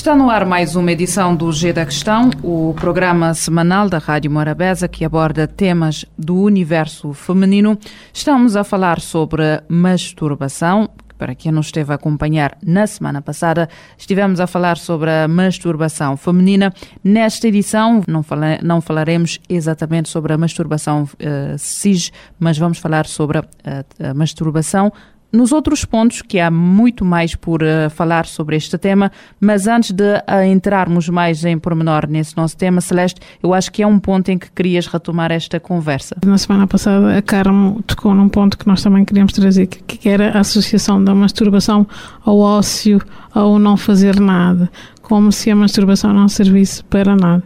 Está no ar mais uma edição do G da Questão, o programa semanal da Rádio Morabeza que aborda temas do universo feminino. Estamos a falar sobre masturbação. Para quem nos esteve a acompanhar na semana passada, estivemos a falar sobre a masturbação feminina. Nesta edição, não, fala, não falaremos exatamente sobre a masturbação uh, cis, mas vamos falar sobre a, a, a masturbação nos outros pontos, que há muito mais por uh, falar sobre este tema, mas antes de uh, entrarmos mais em pormenor nesse nosso tema, Celeste, eu acho que é um ponto em que querias retomar esta conversa. Na semana passada, a Carmo tocou num ponto que nós também queríamos trazer, que, que era a associação da masturbação ao ócio, ao não fazer nada, como se a masturbação não servisse para nada.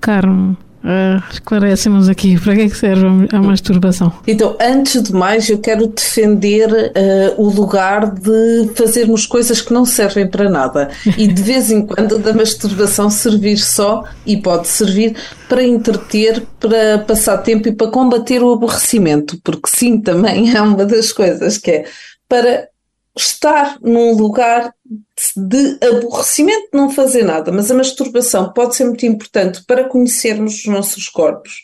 Carmo, Uh, aqui. Para que é que serve a masturbação. Então, antes de mais, eu quero defender uh, o lugar de fazermos coisas que não servem para nada. E de vez em quando da masturbação servir só e pode servir para entreter, para passar tempo e para combater o aborrecimento, porque sim, também é uma das coisas que é. Para estar num lugar de aborrecimento, não fazer nada, mas a masturbação pode ser muito importante para conhecermos os nossos corpos,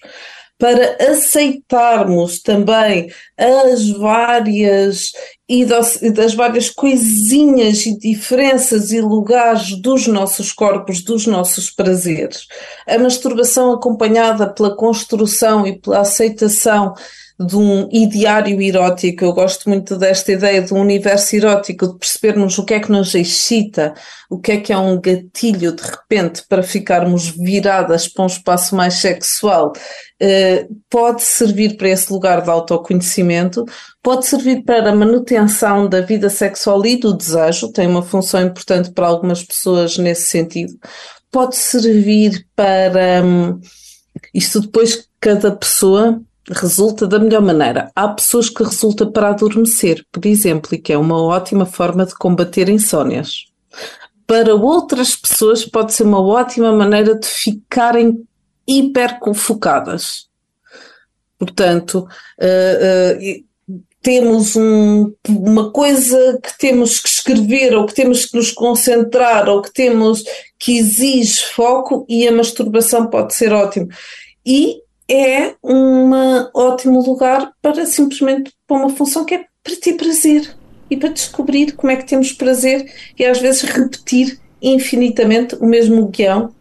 para aceitarmos também as várias e das várias coisinhas e diferenças e lugares dos nossos corpos, dos nossos prazeres. A masturbação acompanhada pela construção e pela aceitação de um ideário erótico. Eu gosto muito desta ideia de um universo erótico, de percebermos o que é que nos excita, o que é que é um gatilho de repente para ficarmos viradas para um espaço mais sexual. Uh, pode servir para esse lugar de autoconhecimento, pode servir para a manutenção da vida sexual e do desejo, tem uma função importante para algumas pessoas nesse sentido. Pode servir para. Um, isto depois cada pessoa resulta da melhor maneira. Há pessoas que resulta para adormecer, por exemplo, e que é uma ótima forma de combater insónias. Para outras pessoas pode ser uma ótima maneira de ficarem hiperfocadas. Portanto, uh, uh, temos um, uma coisa que temos que escrever, ou que temos que nos concentrar, ou que temos que exige foco, e a masturbação pode ser ótimo. E é um ótimo lugar para simplesmente para uma função que é para ter prazer e para descobrir como é que temos prazer e às vezes repetir infinitamente o mesmo guião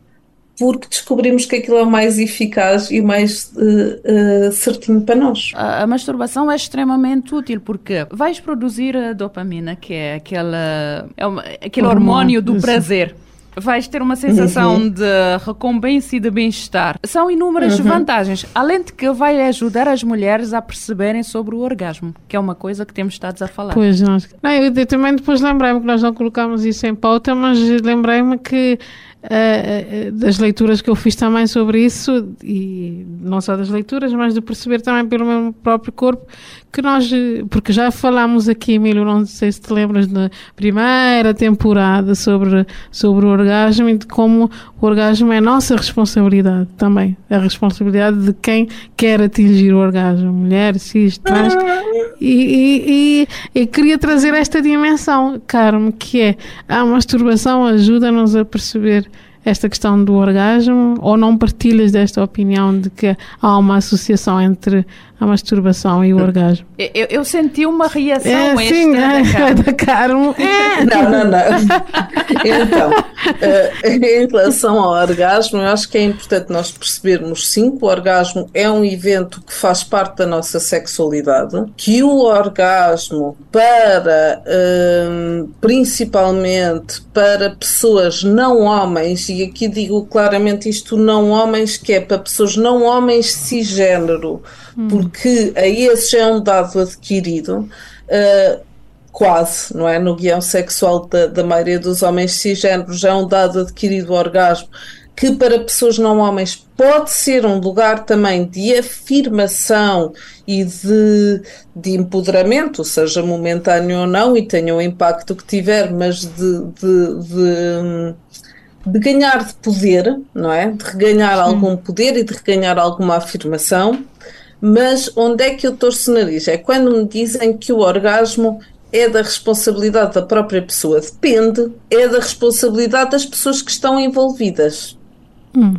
porque descobrimos que aquilo é o mais eficaz e o mais uh, uh, certinho para nós. A, a, masturbação é extremamente útil porque vais produzir a dopamina, que é aquela, é uma, aquele hormônio do prazer vais ter uma sensação uhum. de recompensa e de bem-estar. São inúmeras uhum. vantagens, além de que vai ajudar as mulheres a perceberem sobre o orgasmo, que é uma coisa que temos estado a falar. Pois, nós, não, eu, eu também depois lembrei-me que nós não colocámos isso em pauta, mas lembrei-me que Uh, das leituras que eu fiz também sobre isso, e não só das leituras, mas de perceber também pelo meu próprio corpo, que nós, porque já falámos aqui, Emílio, não sei se te lembras da primeira temporada sobre, sobre o orgasmo e de como o orgasmo é nossa responsabilidade também, a responsabilidade de quem quer atingir o orgasmo, mulher, cis, trans, e, e, e, e queria trazer esta dimensão, Carmo, que é a masturbação ajuda-nos a perceber esta questão do orgasmo ou não partilhas desta opinião de que há uma associação entre a masturbação e o orgasmo? Eu, eu senti uma reação é, sim, é, da Carmo. É. Não, não, não. Então, uh, em relação ao orgasmo, eu acho que é importante nós percebermos sim que o orgasmo é um evento que faz parte da nossa sexualidade, que o orgasmo para uh, principalmente para pessoas não homens, e aqui digo claramente isto não homens, que é para pessoas não homens cisgênero, hum. porque a esse é um dado adquirido. Uh, quase, não é? No guião sexual da, da maioria dos homens cisgêneros já é um dado adquirido o orgasmo que para pessoas não homens pode ser um lugar também de afirmação e de, de empoderamento, seja momentâneo ou não, e tenha o impacto que tiver, mas de, de, de de ganhar de poder, não é? De reganhar algum poder e de reganhar alguma afirmação. Mas onde é que eu torço o nariz? É quando me dizem que o orgasmo é da responsabilidade da própria pessoa. Depende, é da responsabilidade das pessoas que estão envolvidas. Hum.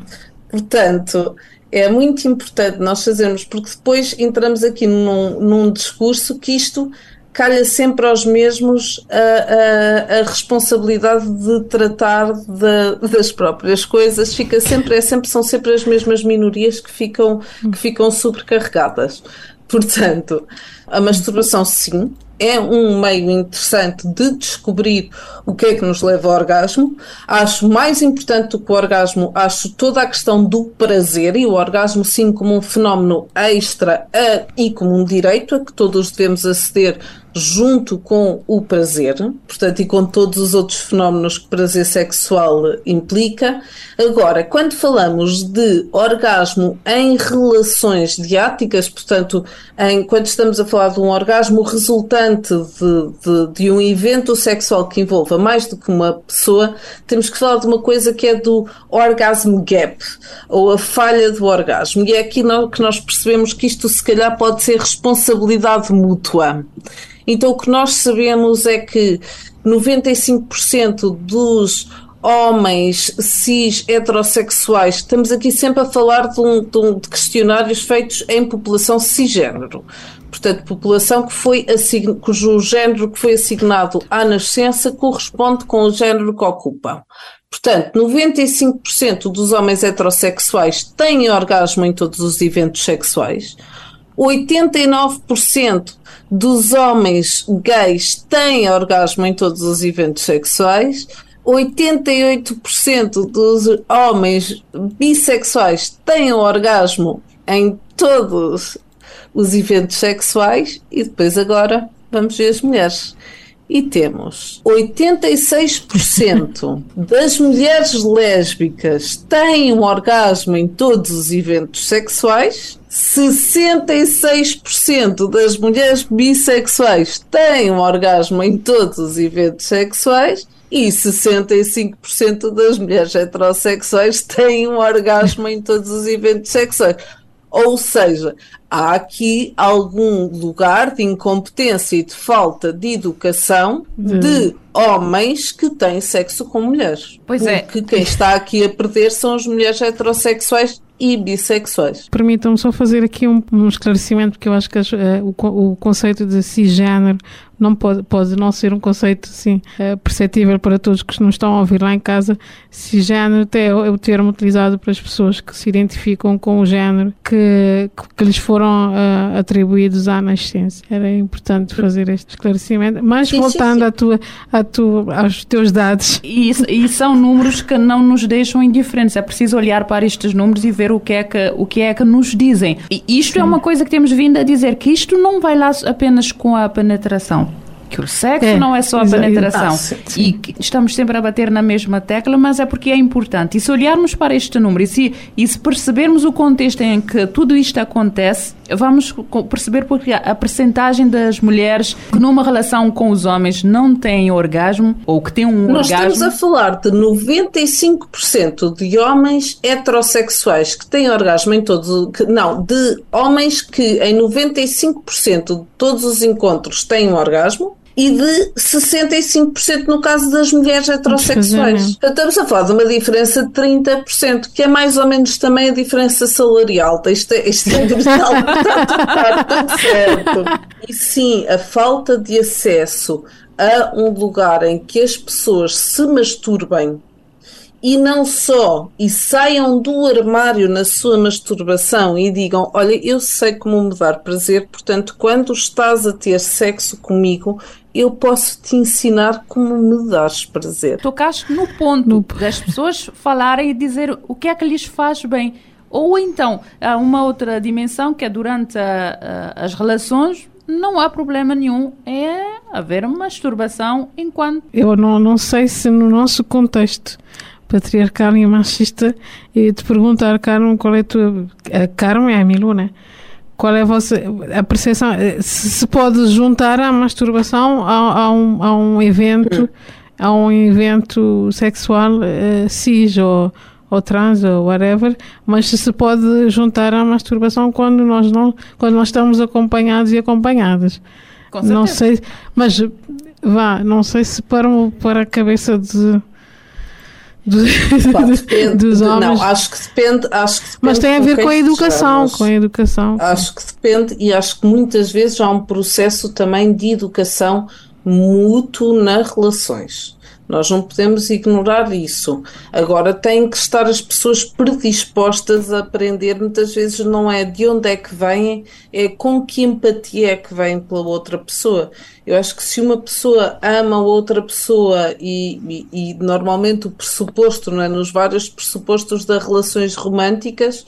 Portanto, é muito importante nós fazermos, porque depois entramos aqui num, num discurso que isto calha sempre aos mesmos a, a, a responsabilidade de tratar de, das próprias coisas, fica sempre, é sempre, são sempre as mesmas minorias que ficam, que ficam sobrecarregadas. Portanto, a masturbação sim, é um meio interessante de descobrir o que é que nos leva ao orgasmo. Acho mais importante do que o orgasmo, acho toda a questão do prazer e o orgasmo sim como um fenómeno extra a, e como um direito a que todos devemos aceder junto com o prazer, portanto, e com todos os outros fenómenos que prazer sexual implica. Agora, quando falamos de orgasmo em relações diáticas, portanto, em, quando estamos a falar de um orgasmo resultante de, de, de um evento sexual que envolva mais do que uma pessoa, temos que falar de uma coisa que é do orgasm gap, ou a falha do orgasmo. E é aqui que nós percebemos que isto, se calhar, pode ser responsabilidade mútua. Então, o que nós sabemos é que 95% dos homens cis heterossexuais, estamos aqui sempre a falar de, um, de, um, de questionários feitos em população cisgênero. Portanto, população que foi assign... cujo género que foi assignado à nascença corresponde com o género que ocupam. Portanto, 95% dos homens heterossexuais têm orgasmo em todos os eventos sexuais. 89% dos homens gays têm orgasmo em todos os eventos sexuais. 88% dos homens bissexuais têm orgasmo em todos os eventos sexuais e depois agora vamos ver as mulheres. E temos 86% das mulheres lésbicas têm um orgasmo em todos os eventos sexuais 66% das mulheres bissexuais têm um orgasmo em todos os eventos sexuais e 65% das mulheres heterossexuais têm um orgasmo em todos os eventos sexuais. Ou seja, há aqui algum lugar de incompetência e de falta de educação de, de homens que têm sexo com mulheres. Pois é. Porque quem está aqui a perder são as mulheres heterossexuais e bissexuais. Permitam-me só fazer aqui um, um, esclarecimento, porque eu acho que as, uh, o, o, conceito de cisgênero não pode, pode não ser um conceito assim, perceptível para todos que nos estão a ouvir lá em casa. Cisgênero é, é o termo utilizado para as pessoas que se identificam com o género que, que lhes foram uh, atribuídos à nascença. Era importante fazer este esclarecimento. Mas sim, voltando sim, sim. À tua, à tua, aos teus dados. E, e são números que não nos deixam indiferentes. É preciso olhar para estes números e ver o que é que, o que, é que nos dizem. E isto é uma coisa que temos vindo a dizer, que isto não vai lá apenas com a penetração que o sexo é, não é só a penetração. Ah, e estamos sempre a bater na mesma tecla, mas é porque é importante. E se olharmos para este número e se, e se percebermos o contexto em que tudo isto acontece, vamos perceber porque a percentagem das mulheres que numa relação com os homens não têm orgasmo ou que têm um Nós orgasmo... Nós estamos a falar de 95% de homens heterossexuais que têm orgasmo em todos... Que, não, de homens que em 95% de todos os encontros têm um orgasmo e de 65% no caso das mulheres heterossexuais. Estamos a falar de uma diferença de 30%, que é mais ou menos também a diferença salarial. Isto é, isto é brutal, está tudo certo. E sim, a falta de acesso a um lugar em que as pessoas se masturbem e não só, e saiam do armário na sua masturbação e digam: Olha, eu sei como me dar prazer, portanto, quando estás a ter sexo comigo, eu posso te ensinar como me dares prazer. Tocaste no ponto no... das pessoas falarem e dizer o que é que lhes faz bem. Ou então, há uma outra dimensão que é durante a, a, as relações, não há problema nenhum. É haver masturbação enquanto. Eu não, não sei se no nosso contexto patriarcal e machista. E te perguntar, Carmen, qual é a tua. A Carmen é a Milu, né? Qual é a vossa a percepção? Eh, se, se pode juntar a masturbação a, a, um, a um evento, a um evento sexual uh, cis ou, ou trans ou whatever, mas se se pode juntar a masturbação quando nós não, quando nós estamos acompanhados e acompanhadas. não sei, mas vá, não sei se para, para a cabeça de do, Pá, depende, dos homens. Não, acho que depende. Acho que depende Mas tem a ver com a educação, com a educação. Acho que depende e acho que muitas vezes há um processo também de educação mútuo nas relações. Nós não podemos ignorar isso. Agora, têm que estar as pessoas predispostas a aprender. Muitas vezes não é de onde é que vêm, é com que empatia é que vem pela outra pessoa. Eu acho que se uma pessoa ama outra pessoa e, e, e normalmente o pressuposto, não é? nos vários pressupostos das relações românticas,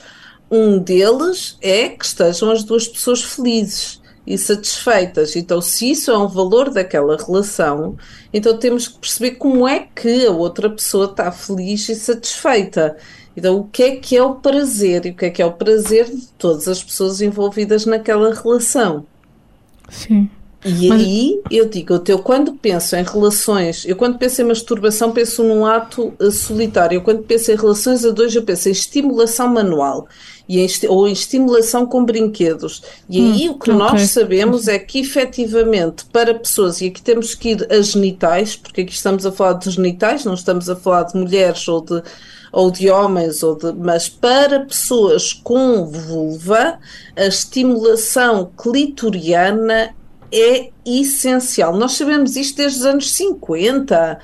um deles é que estejam as duas pessoas felizes e satisfeitas. Então, se isso é um valor daquela relação, então temos que perceber como é que a outra pessoa está feliz e satisfeita. Então, o que é que é o prazer e o que é que é o prazer de todas as pessoas envolvidas naquela relação? Sim. E Mas... aí eu digo, eu quando penso em relações, eu quando penso em masturbação penso num ato uh, solitário, eu quando penso em relações a dois eu penso em estimulação manual e em, ou em estimulação com brinquedos. E aí hum, o que okay. nós sabemos é que efetivamente para pessoas, e aqui temos que ir a genitais, porque aqui estamos a falar de genitais, não estamos a falar de mulheres ou de ou de homens, ou de, mas para pessoas com vulva, a estimulação clitoriana é essencial. Nós sabemos isto desde os anos 50.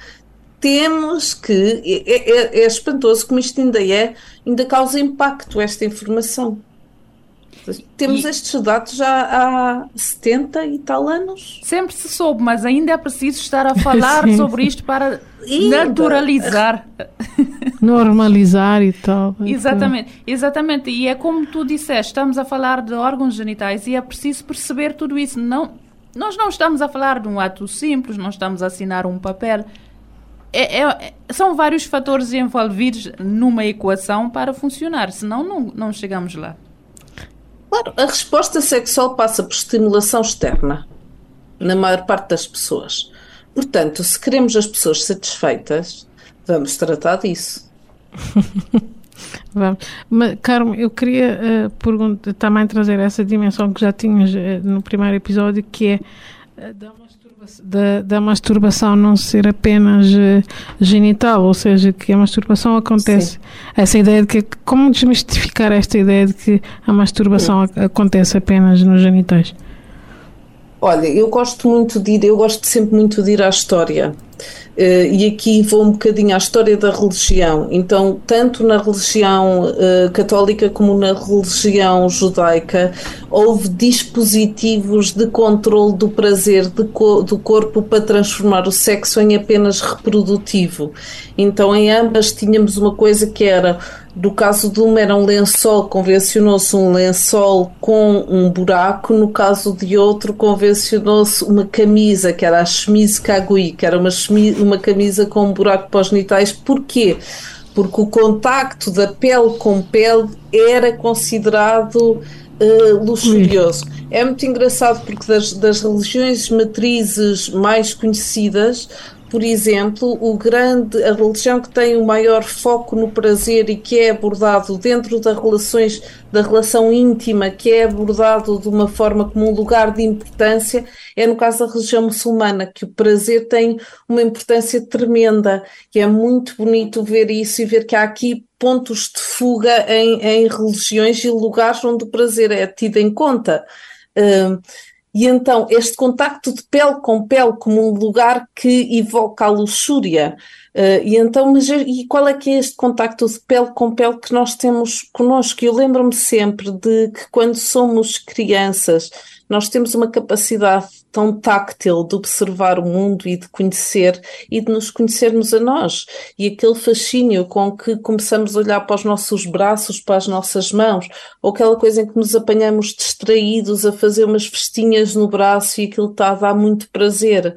Temos que. É, é, é espantoso como isto ainda é, ainda causa impacto, esta informação. Temos e... estes dados já há 70 e tal anos. Sempre se soube, mas ainda é preciso estar a falar sobre isto para naturalizar. Normalizar e tal. Exatamente, exatamente. E é como tu disseste, estamos a falar de órgãos genitais e é preciso perceber tudo isso. Não, nós não estamos a falar de um ato simples, não estamos a assinar um papel. É, é, são vários fatores envolvidos numa equação para funcionar, senão não, não chegamos lá. Claro, a resposta sexual passa por estimulação externa, na maior parte das pessoas. Portanto, se queremos as pessoas satisfeitas, vamos tratar disso. Vamos. Mas, Carmo, eu queria uh, perguntar, também trazer essa dimensão que já tinhas uh, no primeiro episódio, que é uh, da, masturbação, da, da, masturbação não ser apenas genital, ou seja, que a masturbação acontece. Sim. Essa ideia de que. Como desmistificar esta ideia de que a masturbação Sim. acontece apenas nos genitais? Olha, eu gosto muito de ir, eu gosto sempre muito de ir à história. Uh, e aqui vou um bocadinho à história da religião. Então, tanto na religião uh, católica como na religião judaica, houve dispositivos de controle do prazer co do corpo para transformar o sexo em apenas reprodutivo. Então, em ambas tínhamos uma coisa que era do caso de uma era um lençol, convencionou-se um lençol com um buraco, no caso de outro convencionou-se uma camisa, que era a chemise kagui, que era uma, chemise, uma camisa com um buraco para os genitais. Porquê? Porque o contacto da pele com pele era considerado uh, luxurioso. É muito engraçado porque das, das religiões matrizes mais conhecidas, por exemplo, o grande, a religião que tem o maior foco no prazer e que é abordado dentro das relações, da relação íntima, que é abordado de uma forma como um lugar de importância, é no caso da religião muçulmana, que o prazer tem uma importância tremenda e é muito bonito ver isso e ver que há aqui pontos de fuga em, em religiões e lugares onde o prazer é tido em conta. Uh, e então, este contacto de pele com pele como um lugar que evoca a luxúria. Uh, e então, mas e qual é que é este contacto de pele com pele que nós temos connosco? Eu lembro-me sempre de que quando somos crianças, nós temos uma capacidade tão táctil de observar o mundo e de conhecer e de nos conhecermos a nós. E aquele fascínio com que começamos a olhar para os nossos braços, para as nossas mãos, ou aquela coisa em que nos apanhamos distraídos a fazer umas festinhas no braço e aquilo está a dar muito prazer.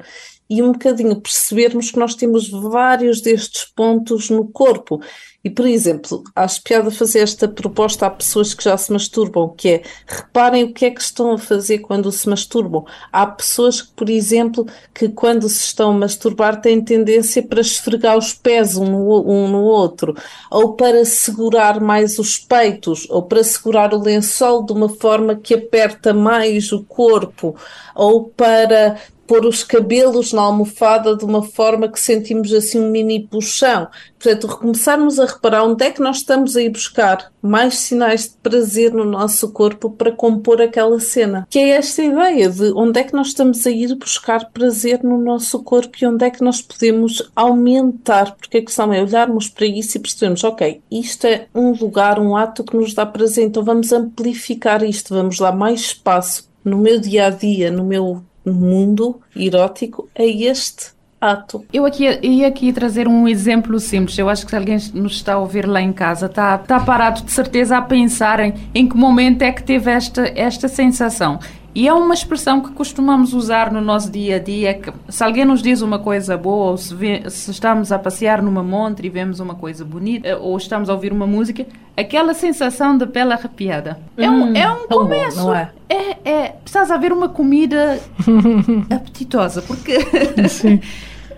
e um bocadinho percebermos que nós temos vários destes pontos no corpo. E, por exemplo, acho piada fazer esta proposta a pessoas que já se masturbam, que é reparem o que é que estão a fazer quando se masturbam. Há pessoas que, por exemplo, que quando se estão a masturbar têm tendência para esfregar os pés um no, um no outro, ou para segurar mais os peitos, ou para segurar o lençol de uma forma que aperta mais o corpo, ou para pôr os cabelos na almofada de uma forma que sentimos assim um mini puxão. Portanto, recomeçarmos a reparar onde é que nós estamos a ir buscar mais sinais de prazer no nosso corpo para compor aquela cena. Que é esta ideia de onde é que nós estamos a ir buscar prazer no nosso corpo e onde é que nós podemos aumentar. Porque a questão é olharmos para isso e percebermos, ok, isto é um lugar, um ato que nos dá prazer, então vamos amplificar isto, vamos dar mais espaço no meu dia a dia, no meu mundo erótico a este ato. Eu aqui ia aqui trazer um exemplo simples. Eu acho que se alguém nos está a ouvir lá em casa, está, está parado de certeza a pensar em, em que momento é que teve esta, esta sensação. E é uma expressão que costumamos usar no nosso dia a dia, que se alguém nos diz uma coisa boa, ou se, vê, se, estamos a passear numa montra e vemos uma coisa bonita, ou estamos a ouvir uma música, aquela sensação de pele arrepiada. É um, hum, é um começo. Bom, não é? É, é, precisas haver uma comida apetitosa, porque... Sim.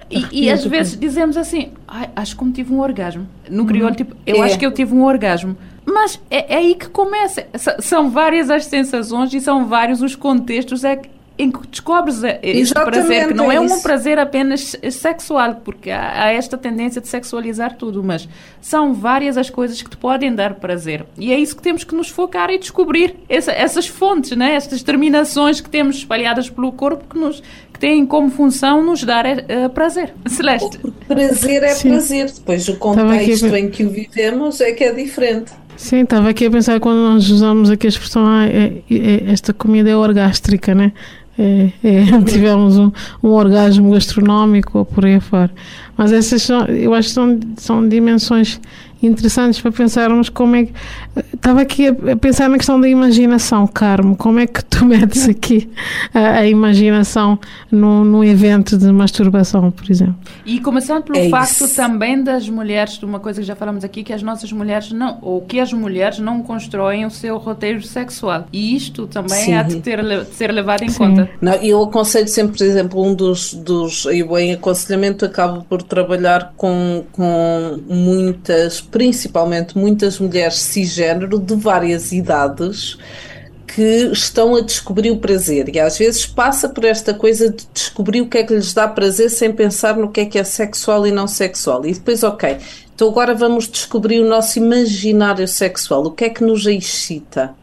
E, e às vezes dizemos assim, acho que tive um orgasmo. No crioulo, tipo, eu é. acho que eu tive um orgasmo. Mas é, é aí que começa. S são várias as sensações e são vários os contextos é que, em que descobres este Exatamente, prazer, que não é, é um prazer apenas sexual, porque há, há, esta tendência de sexualizar tudo, mas são várias as coisas que te podem dar prazer. E é isso que temos que nos focar e descobrir essa, essas fontes, né? estas terminações que temos espalhadas pelo corpo que nos que têm como função nos dar uh, prazer. Celeste. prazer é Sim. prazer, depois o contexto em que o vivemos é que é diferente. Sim, estava aqui a pensar quando nós usamos aqui a expressão ah, é, é, esta comida é orgástrica, né? É, é, tivemos um, um orgasmo gastronómico ou por aí fora. Mas essas são, eu acho que são, são dimensões interessantes para pensarmos como é que. Estava aqui a, pensar na questão da imaginação, Carmo. Como é que tu metes aqui a, a imaginação num, num evento de masturbação, por exemplo? E começando pelo é facto também das mulheres, de uma coisa que já falamos aqui, que as nossas mulheres não, ou que as mulheres não constroem o seu roteiro sexual. E isto também Sim. há de, ter, de ser levado em Sim. conta. Não, eu aconselho sempre, por exemplo, um dos, dos eu em aconselhamento acabo por trabalhar com, com muitas principalmente muitas mulheres cisgênero de várias idades que estão a descobrir o prazer e às vezes passa por esta coisa de descobrir o que é que lhes dá prazer sem pensar no que é que é sexual e não sexual. E depois, ok, então agora vamos descobrir o nosso imaginário sexual. O que é que nos excita?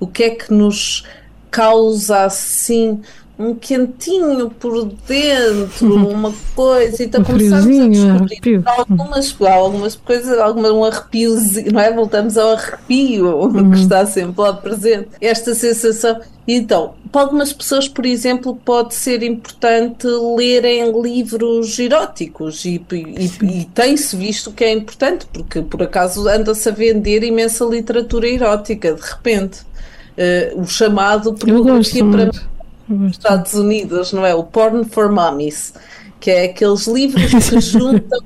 O que é que nos causa assim um quentinho por dentro, uma coisa, então um começamos a descobrir algumas, algumas coisas, alguma, um arrepiozinho, não é? Voltamos ao arrepio uhum. que está sempre lá presente. Esta sensação. Então, para algumas pessoas, por exemplo, pode ser importante lerem livros eróticos e, e, e tem-se visto que é importante, porque por acaso anda-se a vender imensa literatura erótica, de repente. Uh, o chamado pornografia para Estados Unidos, não é? O Porn for Mummies, que é aqueles livros que juntam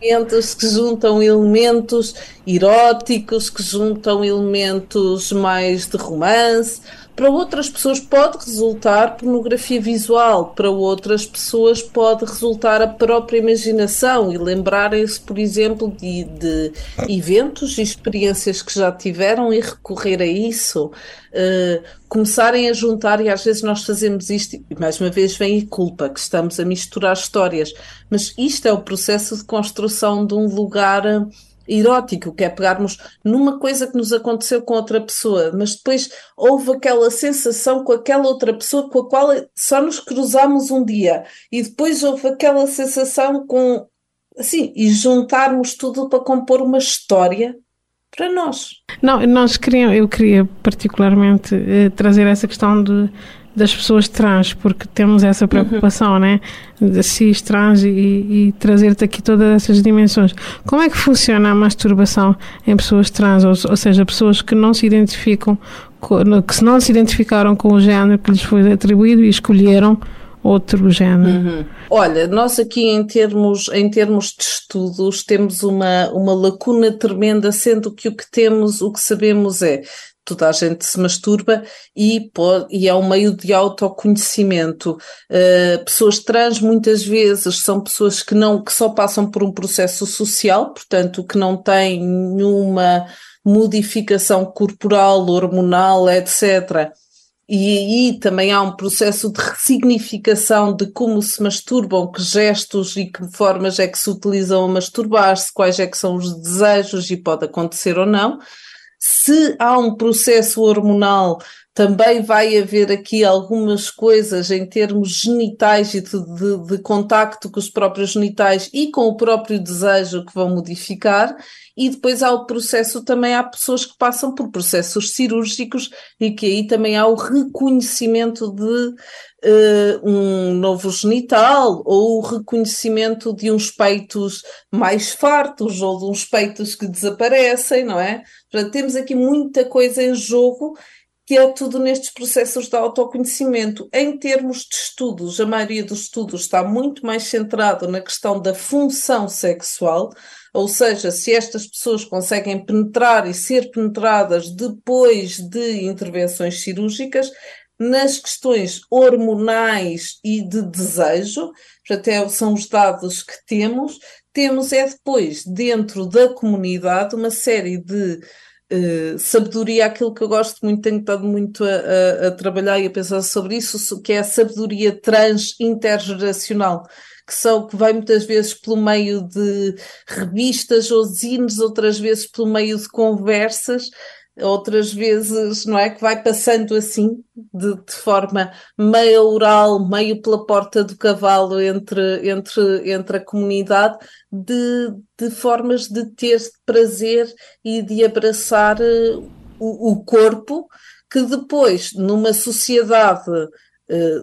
elementos, que juntam elementos eróticos, que juntam elementos mais de romance, para outras pessoas pode resultar pornografia visual, para outras pessoas pode resultar a própria imaginação e lembrarem-se, por exemplo, de, de, eventos e experiências que já tiveram e recorrer a isso. Uh, começarem a juntar, e às vezes nós fazemos isto, e mais uma vez vem a culpa, que estamos a misturar histórias, mas isto é o processo de construção de um lugar erótico, que é pegarmos numa coisa que nos aconteceu com outra pessoa, mas depois houve aquela sensação com aquela outra pessoa com a qual só nos cruzamos um dia e depois houve aquela sensação com assim, e juntarmos tudo para compor uma história para nós. Não, nós queríamos, eu queria particularmente eh, trazer essa questão de das pessoas trans, porque temos essa preocupação, uhum. né? De cis, trans e, e trazer-te aqui todas essas dimensões. Como é que funciona a masturbação em pessoas trans, ou, ou seja, pessoas que não se identificam, com, que não se identificaram com o género que lhes foi atribuído e escolheram outro género. Uhum. Olha, nós aqui em termos, em termos de estudos temos uma, uma lacuna tremenda, sendo que o que temos, o que sabemos é toda a gente se masturba e, pode, e é um meio de autoconhecimento. Uh, pessoas trans muitas vezes são pessoas que não que só passam por um processo social, portanto que não têm nenhuma modificação corporal, hormonal, etc. E aí também há um processo de ressignificação de como se masturbam, que gestos e que formas é que se utilizam a masturbar-se, quais é que são os desejos e pode acontecer ou não. Se há um processo hormonal, também vai haver aqui algumas coisas em termos genitais e de, de, de, contacto com os próprios genitais e com o próprio desejo que vão modificar. E depois há o processo, também há pessoas que passam por processos cirúrgicos e que aí também há o reconhecimento de uh, um novo genital ou o reconhecimento de uns peitos mais fartos ou de uns peitos que desaparecem, não é? Portanto, temos aqui muita coisa em jogo que é tudo nestes processos de autoconhecimento. Em termos de estudos, a maioria dos estudos está muito mais centrado na questão da função sexual, ou seja, se estas pessoas conseguem penetrar e ser penetradas depois de intervenções cirúrgicas, nas questões hormonais e de desejo, até são os dados que temos, temos é depois, dentro da comunidade, uma série de uh, sabedoria, aquilo que eu gosto muito, tenho estado muito a, a, a, trabalhar e a pensar sobre isso, que é a sabedoria trans intergeracional, que são que vai muitas vezes pelo meio de revistas ou zines, outras vezes pelo meio de conversas, outras vezes, não é? Que vai passando assim, de, de, forma meio oral, meio pela porta do cavalo entre, entre, entre a comunidade, de, de formas de ter prazer e de abraçar uh, o, o, corpo, que depois, numa sociedade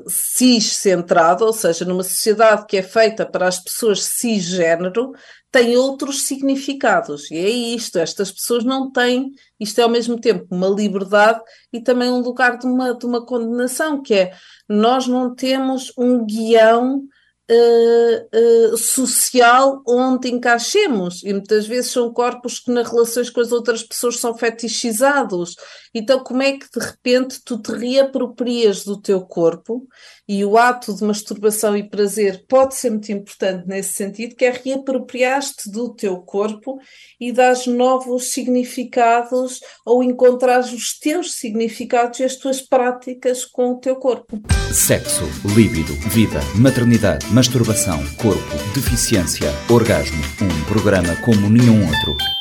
cis-centrada, ou seja, numa sociedade que é feita para as pessoas cisgênero, tem outros significados. E é isto, estas pessoas não têm, isto é ao mesmo tempo uma liberdade e também um lugar de uma, de uma condenação, que é nós não temos um guião uh, uh, social onde encaixemos. E muitas vezes são corpos que nas relações com as outras pessoas são fetichizados. Então, como é que de repente tu te reaproprias do teu corpo? E o ato de masturbação e prazer pode ser muito importante nesse sentido, que é reapropriar-te do teu corpo e dar novos significados ou encontrar os teus significados e as tuas práticas com o teu corpo. Sexo, líbido, vida, maternidade, masturbação, corpo, deficiência, orgasmo. Um programa como nenhum outro.